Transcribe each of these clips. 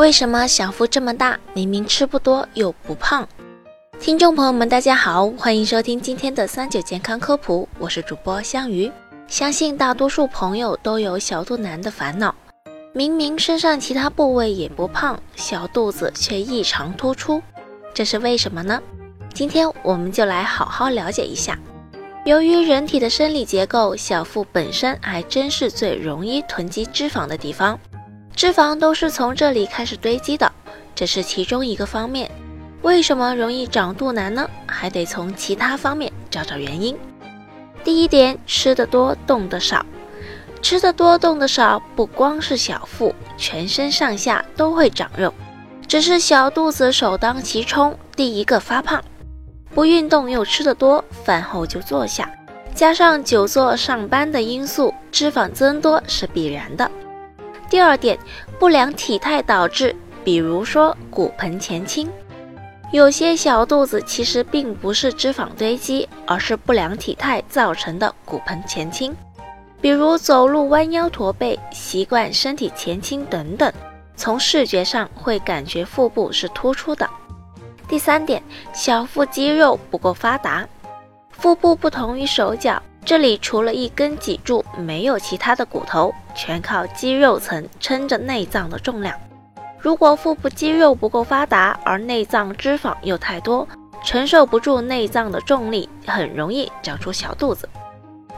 为什么小腹这么大，明明吃不多又不胖？听众朋友们，大家好，欢迎收听今天的三九健康科普，我是主播香鱼。相信大多数朋友都有小肚腩的烦恼，明明身上其他部位也不胖，小肚子却异常突出，这是为什么呢？今天我们就来好好了解一下。由于人体的生理结构，小腹本身还真是最容易囤积脂肪的地方。脂肪都是从这里开始堆积的，这是其中一个方面。为什么容易长肚腩呢？还得从其他方面找找原因。第一点，吃得多，动得少。吃得多，动得少，不光是小腹，全身上下都会长肉，只是小肚子首当其冲，第一个发胖。不运动又吃得多，饭后就坐下，加上久坐上班的因素，脂肪增多是必然的。第二点，不良体态导致，比如说骨盆前倾，有些小肚子其实并不是脂肪堆积，而是不良体态造成的骨盆前倾，比如走路弯腰驼背、习惯身体前倾等等，从视觉上会感觉腹部是突出的。第三点，小腹肌肉不够发达，腹部不同于手脚。这里除了一根脊柱，没有其他的骨头，全靠肌肉层撑着内脏的重量。如果腹部肌肉不够发达，而内脏脂肪又太多，承受不住内脏的重力，很容易长出小肚子。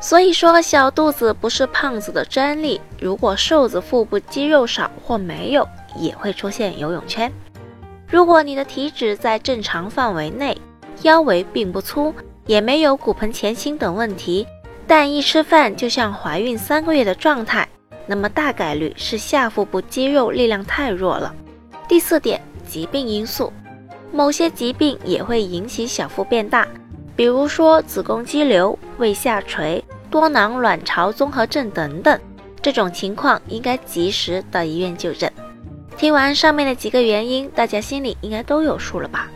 所以说，小肚子不是胖子的专利。如果瘦子腹部肌肉少或没有，也会出现游泳圈。如果你的体脂在正常范围内，腰围并不粗。也没有骨盆前倾等问题，但一吃饭就像怀孕三个月的状态，那么大概率是下腹部肌肉力量太弱了。第四点，疾病因素，某些疾病也会引起小腹变大，比如说子宫肌瘤、胃下垂、多囊卵巢综合症等等，这种情况应该及时到医院就诊。听完上面的几个原因，大家心里应该都有数了吧？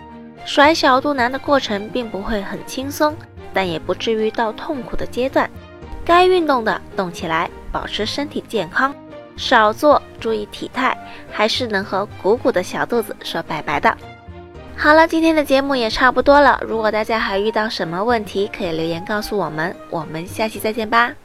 甩小肚腩的过程并不会很轻松，但也不至于到痛苦的阶段。该运动的动起来，保持身体健康；少做，注意体态，还是能和鼓鼓的小肚子说拜拜的。好了，今天的节目也差不多了。如果大家还遇到什么问题，可以留言告诉我们。我们下期再见吧。